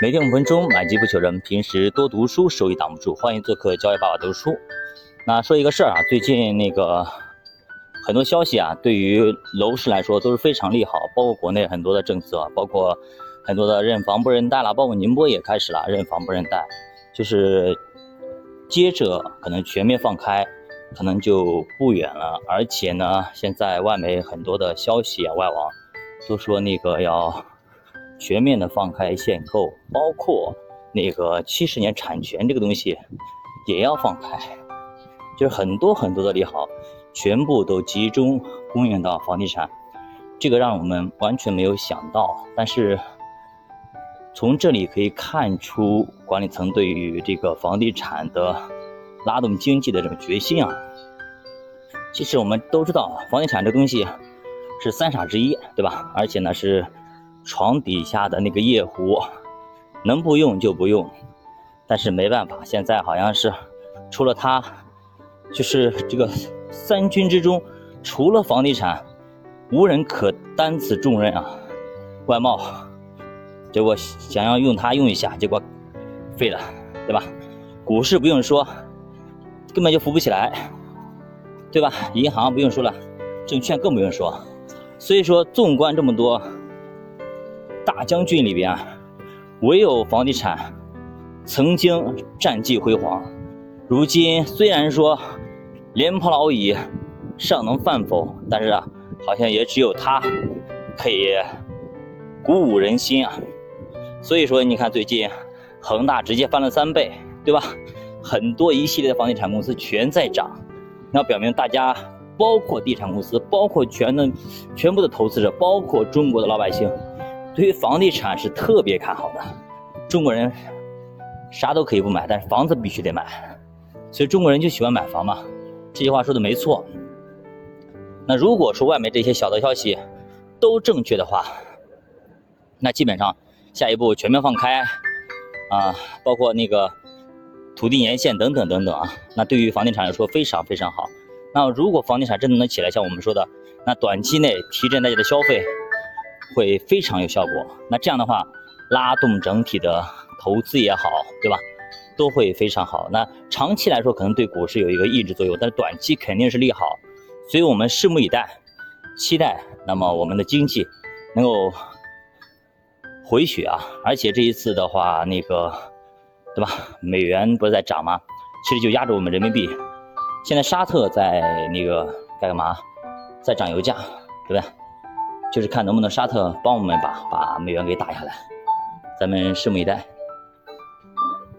每天五分钟，买机不求人。平时多读书，收益挡不住。欢迎做客教育爸爸读书。那说一个事儿啊，最近那个很多消息啊，对于楼市来说都是非常利好，包括国内很多的政策，包括很多的认房不认贷了，包括宁波也开始了认房不认贷，就是接着可能全面放开，可能就不远了。而且呢，现在外媒很多的消息啊，外网都说那个要。全面的放开限购，包括那个七十年产权这个东西也要放开，就是很多很多的利好，全部都集中供应到房地产，这个让我们完全没有想到。但是从这里可以看出管理层对于这个房地产的拉动经济的这个决心啊。其实我们都知道，房地产这东西是三傻之一，对吧？而且呢是。床底下的那个夜壶，能不用就不用，但是没办法，现在好像是除了它，就是这个三军之中，除了房地产，无人可担此重任啊。外贸，结果想要用它用一下，结果废了，对吧？股市不用说，根本就扶不起来，对吧？银行不用说了，证券更不用说。所以说，纵观这么多。大将军里边，唯有房地产曾经战绩辉煌。如今虽然说廉颇老矣，尚能饭否？但是啊，好像也只有它可以鼓舞人心啊。所以说，你看最近恒大直接翻了三倍，对吧？很多一系列的房地产公司全在涨，那表明大家，包括地产公司，包括全的全部的投资者，包括中国的老百姓。对于房地产是特别看好的，中国人啥都可以不买，但是房子必须得买，所以中国人就喜欢买房嘛。这句话说的没错。那如果说外面这些小道消息都正确的话，那基本上下一步全面放开啊，包括那个土地年限等等等等啊，那对于房地产来说非常非常好。那如果房地产真的能起来，像我们说的，那短期内提振大家的消费。会非常有效果。那这样的话，拉动整体的投资也好，对吧？都会非常好。那长期来说，可能对股市有一个抑制作用，但是短期肯定是利好。所以我们拭目以待，期待那么我们的经济能够回血啊！而且这一次的话，那个对吧？美元不是在涨吗？其实就压着我们人民币。现在沙特在那个在干嘛？在涨油价，对不对？就是看能不能沙特帮我们把把美元给打下来，咱们拭目以待。